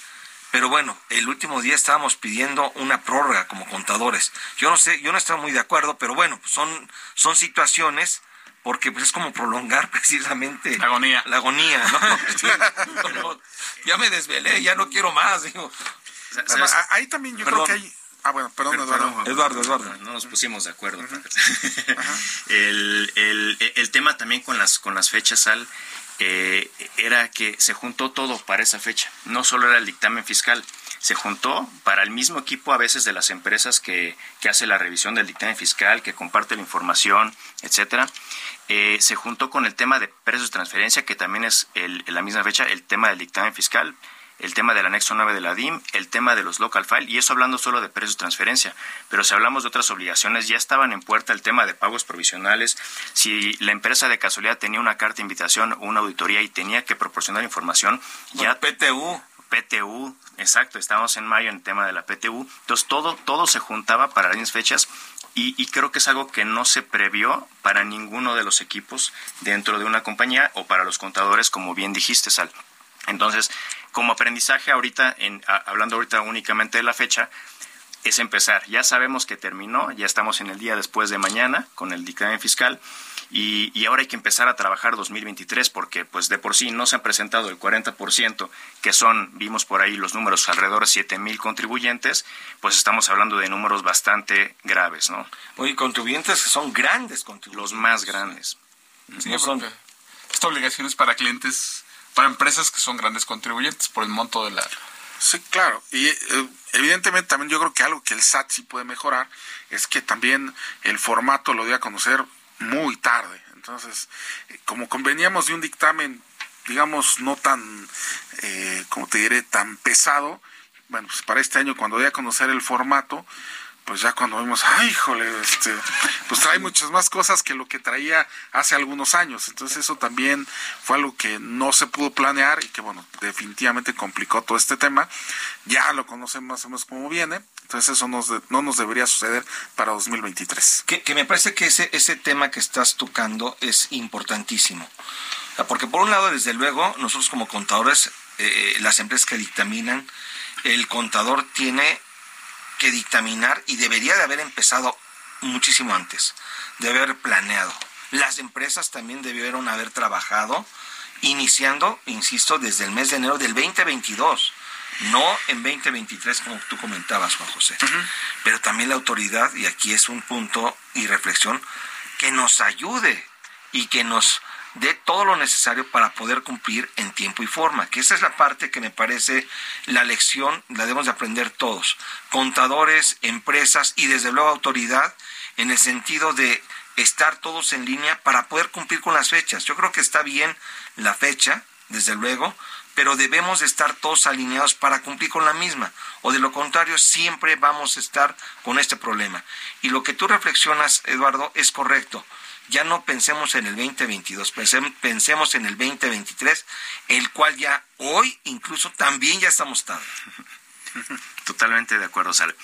Pero bueno, el último día estábamos pidiendo una prórroga como contadores. Yo no sé, yo no estaba muy de acuerdo, pero bueno, son, son situaciones porque pues es como prolongar precisamente la agonía. La agonía, ¿no? ya me desvelé, ya no quiero más, digo. ahí también yo creo que hay Ah, bueno, perdón, Eduardo. Eduardo, Eduardo. No nos pusimos de acuerdo. el, el, el, tema también con las, con las fechas, Al, eh, era que se juntó todo para esa fecha. No solo era el dictamen fiscal, se juntó para el mismo equipo a veces de las empresas que, que hace la revisión del dictamen fiscal, que comparte la información, etcétera. Eh, se juntó con el tema de precios de transferencia, que también es el, en la misma fecha el tema del dictamen fiscal, el tema del anexo 9 de la DIM, el tema de los local file, y eso hablando solo de precios de transferencia. Pero si hablamos de otras obligaciones, ya estaban en puerta el tema de pagos provisionales. Si la empresa de casualidad tenía una carta de invitación o una auditoría y tenía que proporcionar información, ya. PTU. PTU, exacto, estamos en mayo en el tema de la PTU. Entonces todo, todo se juntaba para las fechas y, creo que es algo que no se previó para ninguno de los equipos dentro de una compañía o para los contadores, como bien dijiste, Sal. Entonces, como aprendizaje ahorita, en, hablando ahorita únicamente de la fecha, es empezar. Ya sabemos que terminó, ya estamos en el día después de mañana con el dictamen fiscal y, ahora hay que empezar a trabajar 2023 porque pues de por sí no se han presentado el 40% que son, vimos por ahí los números alrededor de 7 mil contribuyentes, pues estamos hablando de números bastante graves, ¿no? Oye, contribuyentes que son grandes contribuyentes. Los más grandes. Sí, son... Esta obligación es para clientes, para empresas que son grandes contribuyentes por el monto de la... Sí, claro. Y eh, evidentemente también yo creo que algo que el SAT sí puede mejorar es que también el formato lo dio a conocer muy tarde. Entonces, como conveníamos de un dictamen, digamos, no tan, eh, como te diré, tan pesado, bueno, pues para este año cuando voy a conocer el formato, pues ya cuando vimos, ay, híjole, este, pues trae muchas más cosas que lo que traía hace algunos años. Entonces eso también fue algo que no se pudo planear y que, bueno, definitivamente complicó todo este tema. Ya lo conocemos más o menos cómo viene. Entonces eso no nos debería suceder para 2023. Que, que me parece que ese, ese tema que estás tocando es importantísimo. Porque por un lado, desde luego, nosotros como contadores, eh, las empresas que dictaminan, el contador tiene que dictaminar y debería de haber empezado muchísimo antes, de haber planeado. Las empresas también debieron haber trabajado iniciando, insisto, desde el mes de enero del 2022, no en 2023 como tú comentabas, Juan José. Pero también la autoridad, y aquí es un punto y reflexión, que nos ayude y que nos dé todo lo necesario para poder cumplir en tiempo y forma, que esa es la parte que me parece la lección, la debemos de aprender todos, contadores, empresas y desde luego autoridad, en el sentido de estar todos en línea para poder cumplir con las fechas. Yo creo que está bien la fecha, desde luego, pero debemos de estar todos alineados para cumplir con la misma, o de lo contrario siempre vamos a estar con este problema. Y lo que tú reflexionas, Eduardo, es correcto. Ya no pensemos en el 2022, pensemos en el 2023, el cual ya hoy incluso también ya estamos tarde. Totalmente de acuerdo, Sal.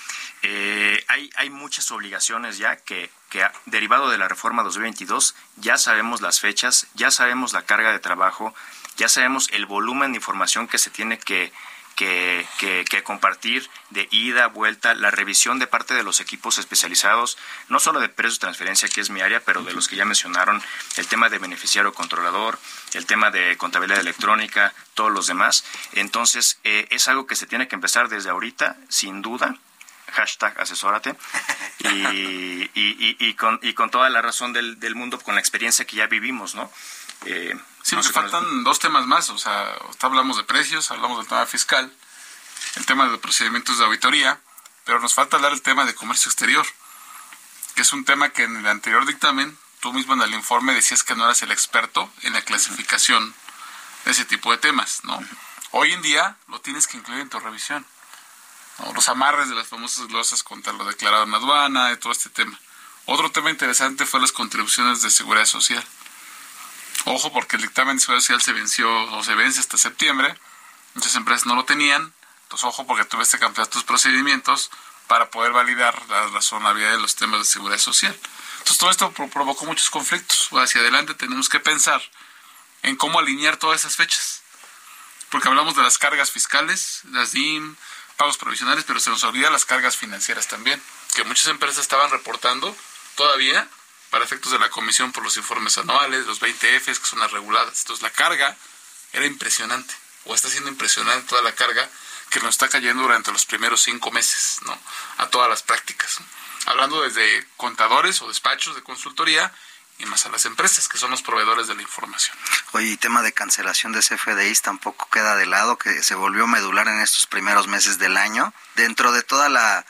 Eh, hay, hay muchas obligaciones ya que, que, derivado de la reforma 2022, ya sabemos las fechas, ya sabemos la carga de trabajo, ya sabemos el volumen de información que se tiene que, que, que, compartir de ida, vuelta, la revisión de parte de los equipos especializados, no solo de precios de transferencia, que es mi área, pero de los que ya mencionaron, el tema de beneficiario controlador, el tema de contabilidad electrónica, todos los demás. Entonces, eh, es algo que se tiene que empezar desde ahorita, sin duda, hashtag asesórate, y, con, y con toda la razón del, del mundo, con la experiencia que ya vivimos, ¿no? Eh, sí, nos faltan dos temas más, o sea, hablamos de precios, hablamos del tema fiscal, el tema de procedimientos de auditoría, pero nos falta hablar el tema de comercio exterior, que es un tema que en el anterior dictamen, tú mismo en el informe decías que no eras el experto en la clasificación de ese tipo de temas, ¿no? Hoy en día lo tienes que incluir en tu revisión. Los amarres de las famosas glosas contra lo declarado en aduana y todo este tema. Otro tema interesante fue las contribuciones de seguridad social. Ojo, porque el dictamen de seguridad social se venció o se vence hasta septiembre. Muchas empresas no lo tenían. Entonces, ojo, porque tuviste que ampliar tus procedimientos para poder validar la razonabilidad de los temas de seguridad social. Entonces, todo esto provocó muchos conflictos. Hacia adelante tenemos que pensar en cómo alinear todas esas fechas. Porque hablamos de las cargas fiscales, las DIM, pagos provisionales, pero se nos olvida las cargas financieras también, que muchas empresas estaban reportando todavía para efectos de la comisión por los informes anuales, los 20 Fs, que son las reguladas. Entonces la carga era impresionante, o está siendo impresionante toda la carga que nos está cayendo durante los primeros cinco meses, ¿no? A todas las prácticas. Hablando desde contadores o despachos de consultoría y más a las empresas, que son los proveedores de la información. Oye, y tema de cancelación de CFDIs tampoco queda de lado, que se volvió medular en estos primeros meses del año, dentro de toda la,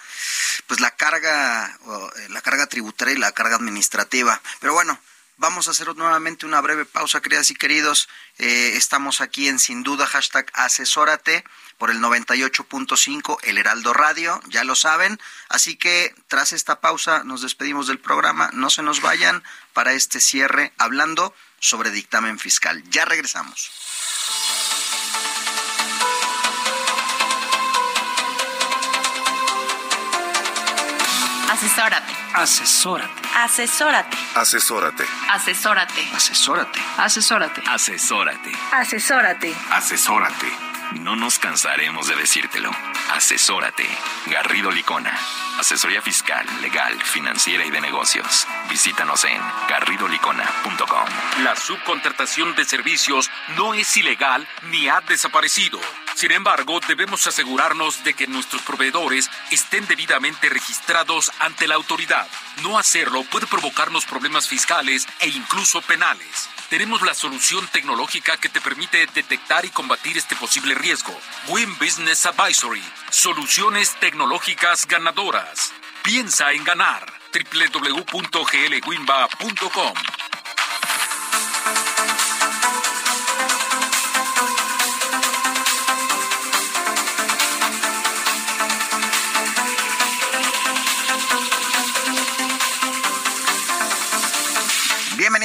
pues la carga, eh, la carga tributaria y la carga administrativa. Pero bueno, Vamos a hacer nuevamente una breve pausa, queridas y queridos. Eh, estamos aquí en Sin Duda, hashtag asesórate por el 98.5 El Heraldo Radio, ya lo saben. Así que tras esta pausa nos despedimos del programa. No se nos vayan para este cierre hablando sobre dictamen fiscal. Ya regresamos. Asesórate. Asesórate. Asesórate. Asesórate. Asesórate. Asesórate. Asesórate. Asesórate. Asesórate. Asesórate. No nos cansaremos de decírtelo. Asesórate. Garrido Licona. Asesoría fiscal, legal, financiera y de negocios. Visítanos en garridolicona.com. La subcontratación de servicios no es ilegal ni ha desaparecido. Sin embargo, debemos asegurarnos de que nuestros proveedores estén debidamente registrados ante la autoridad. No hacerlo puede provocarnos problemas fiscales e incluso penales. Tenemos la solución tecnológica que te permite detectar y combatir este posible riesgo. Win Business Advisory. Soluciones tecnológicas ganadoras. Piensa en ganar. www.glwinba.com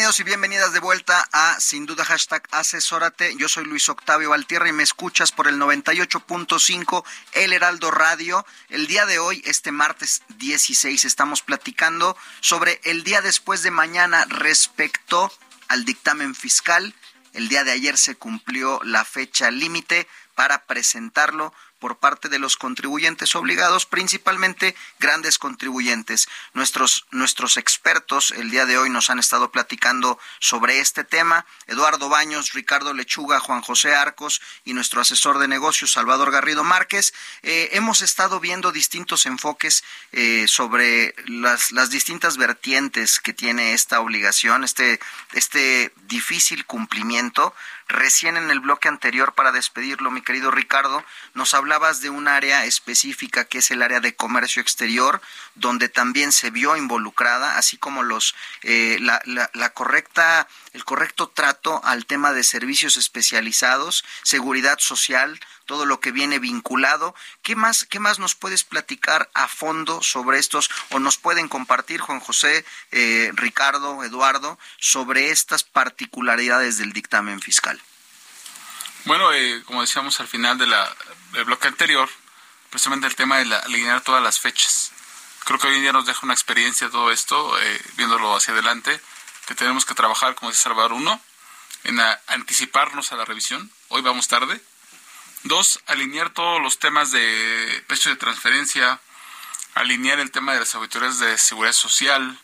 Bienvenidos y bienvenidas de vuelta a Sin Duda Hashtag Asesórate. Yo soy Luis Octavio Valtierra y me escuchas por el 98.5 El Heraldo Radio. El día de hoy, este martes 16, estamos platicando sobre el día después de mañana respecto al dictamen fiscal. El día de ayer se cumplió la fecha límite para presentarlo por parte de los contribuyentes obligados, principalmente grandes contribuyentes. Nuestros, nuestros expertos el día de hoy nos han estado platicando sobre este tema. Eduardo Baños, Ricardo Lechuga, Juan José Arcos y nuestro asesor de negocios, Salvador Garrido Márquez. Eh, hemos estado viendo distintos enfoques eh, sobre las, las distintas vertientes que tiene esta obligación, este, este difícil cumplimiento Recién en el bloque anterior, para despedirlo, mi querido Ricardo, nos hablabas de un área específica que es el área de comercio exterior, donde también se vio involucrada, así como los eh, la, la, la correcta el correcto trato al tema de servicios especializados, seguridad social, todo lo que viene vinculado. ¿Qué más, qué más nos puedes platicar a fondo sobre estos o nos pueden compartir, Juan José, eh, Ricardo, Eduardo, sobre estas particularidades del dictamen fiscal? Bueno, eh, como decíamos al final de la, del bloque anterior, precisamente el tema de alinear todas las fechas. Creo que hoy en día nos deja una experiencia todo esto, eh, viéndolo hacia adelante, que tenemos que trabajar, como dice Salvador, uno, en anticiparnos a la revisión. Hoy vamos tarde, Dos, alinear todos los temas de precio de transferencia, alinear el tema de las auditorías de seguridad social,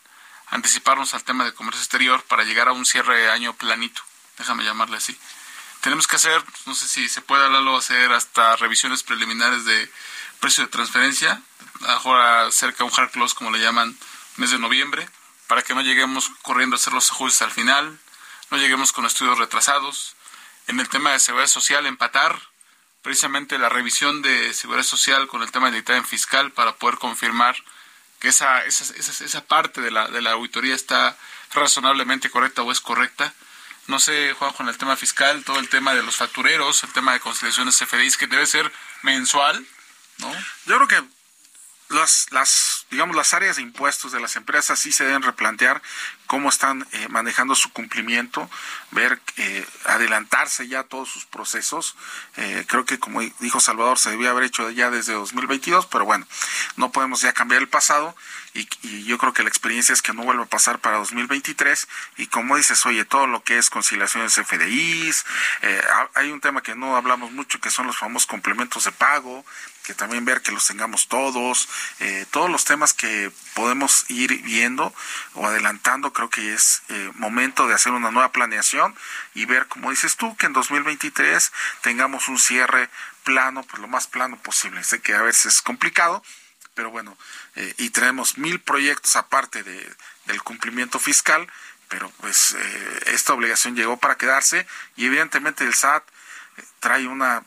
anticiparnos al tema de comercio exterior para llegar a un cierre de año planito, déjame llamarle así. Tenemos que hacer, no sé si se puede hablarlo, hacer hasta revisiones preliminares de precio de transferencia, ahora cerca un hard close como le llaman, mes de noviembre, para que no lleguemos corriendo a hacer los ajustes al final, no lleguemos con estudios retrasados. En el tema de seguridad social, empatar precisamente la revisión de seguridad social con el tema del dictamen fiscal para poder confirmar que esa, esa, esa, parte de la, de la auditoría está razonablemente correcta o es correcta. No sé, Juan, con el tema fiscal, todo el tema de los factureros, el tema de conciliaciones CFDIs, que debe ser mensual, ¿no? Yo creo que las, las, digamos, las áreas de impuestos de las empresas sí se deben replantear cómo están eh, manejando su cumplimiento, ver, eh, adelantarse ya todos sus procesos. Eh, creo que, como dijo Salvador, se debía haber hecho ya desde 2022, pero bueno, no podemos ya cambiar el pasado y, y, yo creo que la experiencia es que no vuelva a pasar para 2023 y como dices, oye, todo lo que es conciliaciones FDIs, hay un tema que no hablamos mucho que son los famosos complementos de pago, que también ver que los tengamos todos, eh, todos los temas que podemos ir viendo o adelantando, creo que es eh, momento de hacer una nueva planeación y ver, como dices tú, que en 2023 tengamos un cierre plano, pues lo más plano posible. Sé que a veces es complicado, pero bueno, eh, y tenemos mil proyectos aparte de, del cumplimiento fiscal, pero pues esta obligación llegó para quedarse y evidentemente el SAT trae una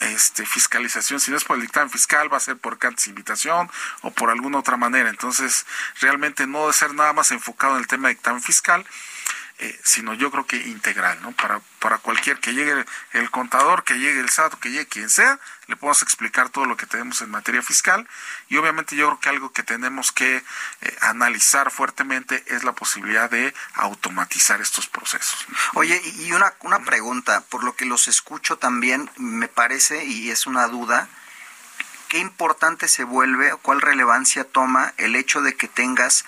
este, fiscalización, si no es por el dictamen fiscal, va a ser por cantes invitación o por alguna otra manera. Entonces, realmente no debe ser nada más enfocado en el tema de dictamen fiscal, eh, sino yo creo que integral, ¿no? Para, para cualquier que llegue el contador, que llegue el SAT, que llegue quien sea, le podemos explicar todo lo que tenemos en materia fiscal y obviamente yo creo que algo que tenemos que eh, analizar fuertemente es la posibilidad de automatizar estos procesos. Oye, y una, una pregunta, por lo que los escucho también, me parece, y es una duda, ¿qué importante se vuelve, cuál relevancia toma el hecho de que tengas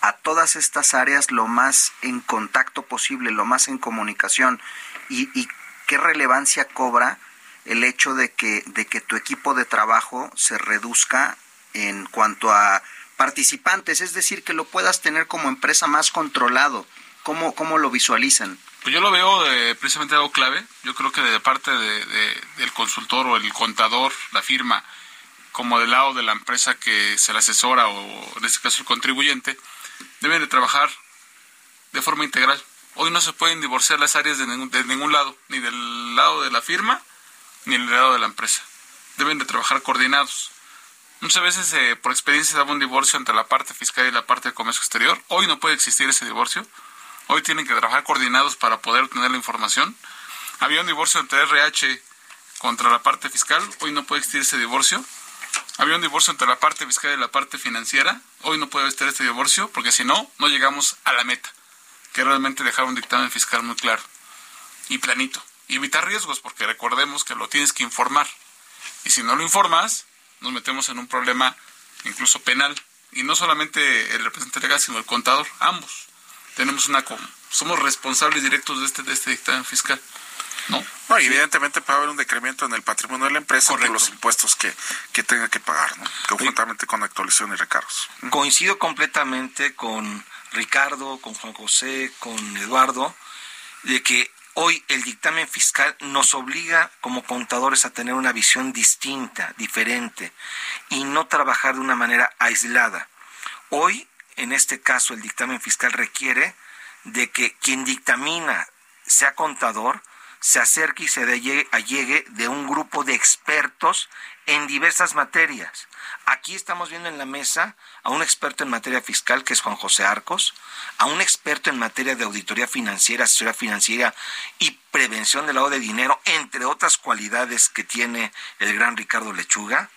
a todas estas áreas lo más en contacto posible, lo más en comunicación y, y qué relevancia cobra el hecho de que, de que tu equipo de trabajo se reduzca en cuanto a participantes, es decir, que lo puedas tener como empresa más controlado. ¿Cómo, cómo lo visualizan? Pues yo lo veo de, precisamente algo clave. Yo creo que de parte de, del consultor o el contador, la firma, como del lado de la empresa que se le asesora o en este caso el contribuyente, deben de trabajar de forma integral. Hoy no se pueden divorciar las áreas de ningún, de ningún lado, ni del lado de la firma, ni del lado de la empresa. Deben de trabajar coordinados. Muchas veces eh, por experiencia se daba un divorcio entre la parte fiscal y la parte de comercio exterior. Hoy no puede existir ese divorcio. Hoy tienen que trabajar coordinados para poder obtener la información. Había un divorcio entre RH contra la parte fiscal. Hoy no puede existir ese divorcio. Había un divorcio entre la parte fiscal y la parte financiera. Hoy no puede estar este divorcio porque si no, no llegamos a la meta, que realmente dejar un dictamen fiscal muy claro y planito. Y evitar riesgos porque recordemos que lo tienes que informar. Y si no lo informas, nos metemos en un problema incluso penal. Y no solamente el representante legal, sino el contador, ambos. Tenemos una somos responsables directos de este, de este dictamen fiscal. ¿No? No, evidentemente puede haber un decremento en el patrimonio de la empresa por los impuestos que, que tenga que pagar, ¿no? Conjuntamente con actualización y recargos. Coincido completamente con Ricardo, con Juan José, con Eduardo, de que hoy el dictamen fiscal nos obliga como contadores a tener una visión distinta, diferente, y no trabajar de una manera aislada. Hoy, en este caso, el dictamen fiscal requiere de que quien dictamina sea contador, se acerque y se allegue de un grupo de expertos en diversas materias. Aquí estamos viendo en la mesa a un experto en materia fiscal, que es Juan José Arcos, a un experto en materia de auditoría financiera, asesoría financiera y prevención del lavado de dinero, entre otras cualidades que tiene el gran Ricardo Lechuga,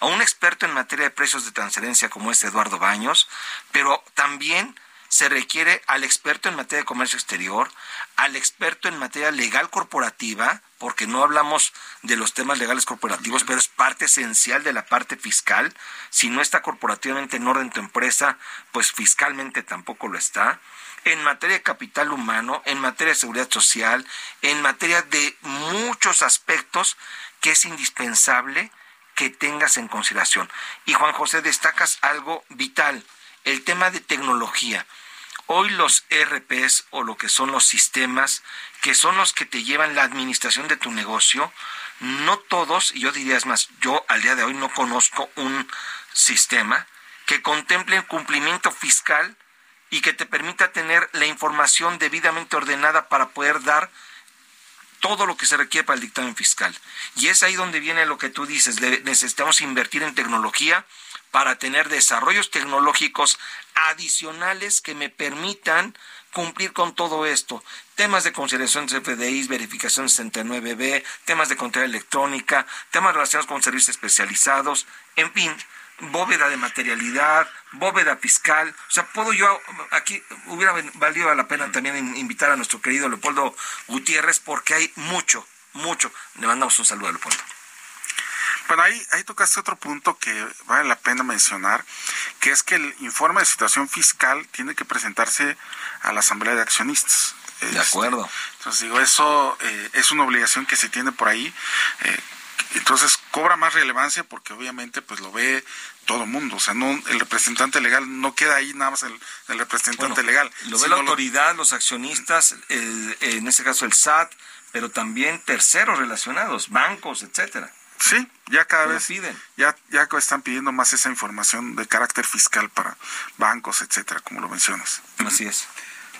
a un experto en materia de precios de transferencia como es Eduardo Baños, pero también se requiere al experto en materia de comercio exterior, al experto en materia legal corporativa, porque no hablamos de los temas legales corporativos, pero es parte esencial de la parte fiscal. Si no está corporativamente en orden tu empresa, pues fiscalmente tampoco lo está. En materia de capital humano, en materia de seguridad social, en materia de muchos aspectos que es indispensable que tengas en consideración. Y Juan José, destacas algo vital el tema de tecnología. Hoy los ERPs o lo que son los sistemas, que son los que te llevan la administración de tu negocio, no todos, y yo diría es más, yo al día de hoy no conozco un sistema que contemple el cumplimiento fiscal y que te permita tener la información debidamente ordenada para poder dar todo lo que se requiere para el dictamen fiscal. Y es ahí donde viene lo que tú dices, necesitamos invertir en tecnología para tener desarrollos tecnológicos adicionales que me permitan cumplir con todo esto. Temas de consideración de FDIs, verificación 69B, temas de control electrónica, temas relacionados con servicios especializados, en fin, bóveda de materialidad, bóveda fiscal. O sea, puedo yo, aquí hubiera valido la pena también invitar a nuestro querido Leopoldo Gutiérrez porque hay mucho, mucho. Le mandamos un saludo a Leopoldo. Bueno, ahí, ahí tocaste otro punto que vale la pena mencionar, que es que el informe de situación fiscal tiene que presentarse a la Asamblea de Accionistas. De este, acuerdo. entonces digo, eso eh, es una obligación que se tiene por ahí. Eh, entonces cobra más relevancia porque obviamente pues lo ve todo el mundo, o sea, no el representante legal no queda ahí nada más el, representante legal. Lo ve la autoridad, los accionistas, en este caso el SAT, pero también terceros relacionados, bancos, etcétera. Sí, ya cada vez Ya, ya están pidiendo más esa información de carácter fiscal para bancos, etcétera, como lo mencionas. Así es.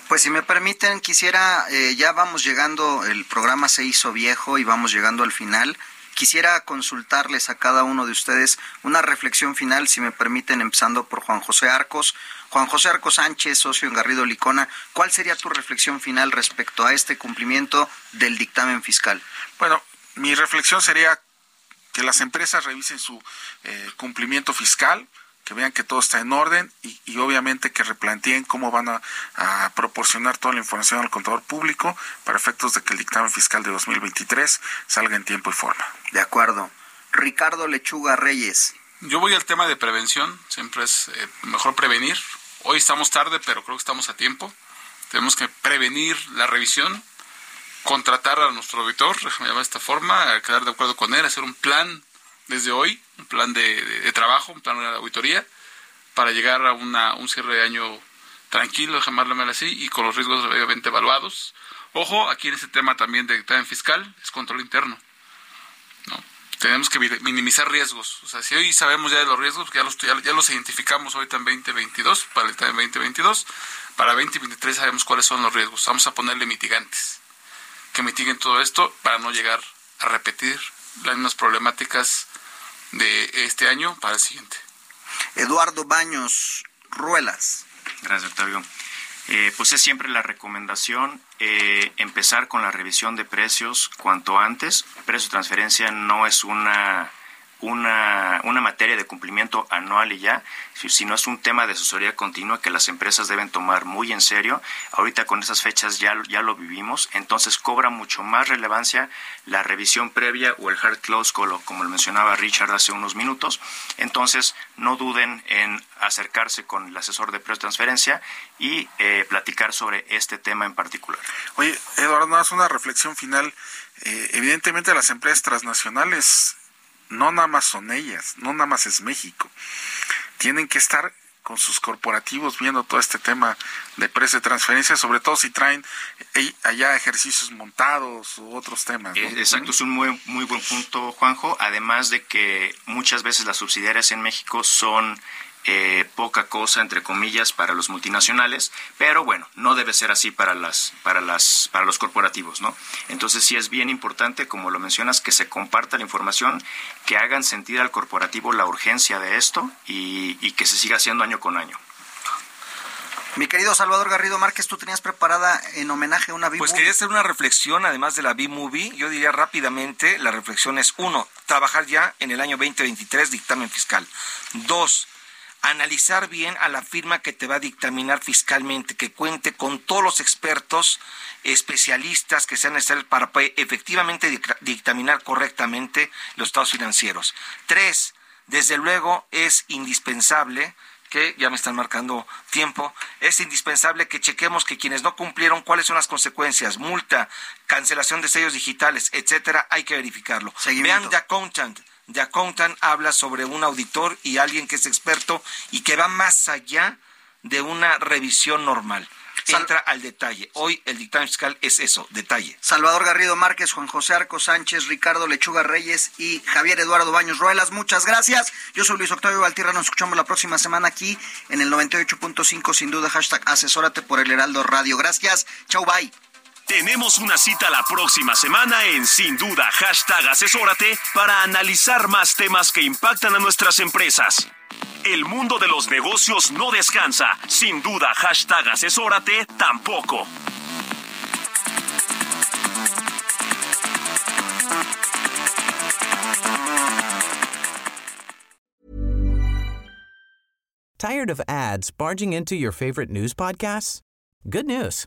Pues si me permiten, quisiera, eh, ya vamos llegando, el programa se hizo viejo y vamos llegando al final. Quisiera consultarles a cada uno de ustedes una reflexión final, si me permiten, empezando por Juan José Arcos. Juan José Arcos Sánchez, socio en Garrido Licona, ¿cuál sería tu reflexión final respecto a este cumplimiento del dictamen fiscal? Bueno, mi reflexión sería que las empresas revisen su eh, cumplimiento fiscal, que vean que todo está en orden y, obviamente que replanteen cómo van a, proporcionar toda la información al contador público para efectos de que el dictamen fiscal de 2023 salga en tiempo y forma. De acuerdo. Ricardo Lechuga Reyes. Yo voy al tema de prevención, siempre es eh, mejor prevenir. Hoy estamos tarde, pero creo que estamos a tiempo. Tenemos que prevenir la revisión, contratar a nuestro auditor, déjame llamar de esta forma, quedar de acuerdo con él, hacer un plan desde hoy, un plan de, trabajo, un plan de auditoría, para llegar a una, un cierre de año tranquilo, llamarlo así, y con los riesgos obviamente evaluados. Ojo, aquí en este tema también de dictamen fiscal, es control interno. ¿no? Tenemos que minimizar riesgos. O sea, si hoy sabemos ya de los riesgos, ya los, ya, los identificamos ahorita en 2022, para el dictamen 2022, para 2023 sabemos cuáles son los riesgos. Vamos a ponerle mitigantes que mitiguen todo esto para no llegar a repetir las mismas problemáticas de este año para el siguiente. Eduardo Baños Ruelas. Gracias, Octavio. Eh, pues es siempre la recomendación eh, empezar con la revisión de precios cuanto antes. Precio de transferencia no es una una, una materia de cumplimiento anual y ya, si, no es un tema de asesoría continua que las empresas deben tomar muy en serio. Ahorita con esas fechas ya, ya lo vivimos, entonces cobra mucho más relevancia la revisión previa o el hard close, como, como lo mencionaba Richard hace unos minutos. Entonces, no duden en acercarse con el asesor de precios transferencia y eh, platicar sobre este tema en particular. Oye, Eduardo, haz una reflexión final. Eh, evidentemente las empresas transnacionales no nada más son ellas, no nada más es México. Tienen que estar con sus corporativos viendo todo este tema de precio de transferencia, sobre todo si traen eh, allá ejercicios montados u otros temas. Eh, exacto, es un muy, muy buen punto, Juanjo. Además de que muchas veces las subsidiarias en México son eh, poca cosa entre comillas para los multinacionales, pero bueno, no debe ser así para las para las para los corporativos, ¿no? Entonces sí es bien importante, como lo mencionas, que se comparta la información, que hagan sentir al corporativo la urgencia de esto y, que se siga haciendo año con año. Mi querido Salvador Garrido Márquez, tú tenías preparada en homenaje a una B-Movie. Pues quería hacer una reflexión, además de la B-Movie. Yo diría rápidamente, la reflexión es, uno, trabajar ya en el año 2023 dictamen fiscal. Dos, analizar bien a la firma que te va a dictaminar fiscalmente, que cuente con todos los expertos, especialistas que sean necesarios para efectivamente dictaminar correctamente los estados financieros. Tres, desde luego es indispensable que ya me están marcando tiempo, es indispensable que chequemos que quienes no cumplieron cuáles son las consecuencias, multa, cancelación de sellos digitales, etcétera, hay que verificarlo. Vean The Accountant, de Accountant habla sobre un auditor y alguien que es experto y que va más allá de una revisión normal. Entra al detalle. Hoy el dictamen fiscal es eso, detalle. Salvador Garrido Márquez, Juan José Arco Sánchez, Ricardo Lechuga Reyes y Javier Eduardo Baños Ruelas. Muchas gracias. Yo soy Luis Octavio Valtierra. Nos escuchamos la próxima semana aquí en el 98.5, sin duda, hashtag asesórate por el Heraldo Radio. Gracias. Chau, bye. Tenemos una cita la próxima semana en Sin Duda, hashtag asesórate, para analizar más temas que impactan a nuestras empresas. El mundo de los negocios no descansa. Sin duda, hashtag asesórate tampoco. ¿Tired of ads barging into your favorite news podcasts? Good news.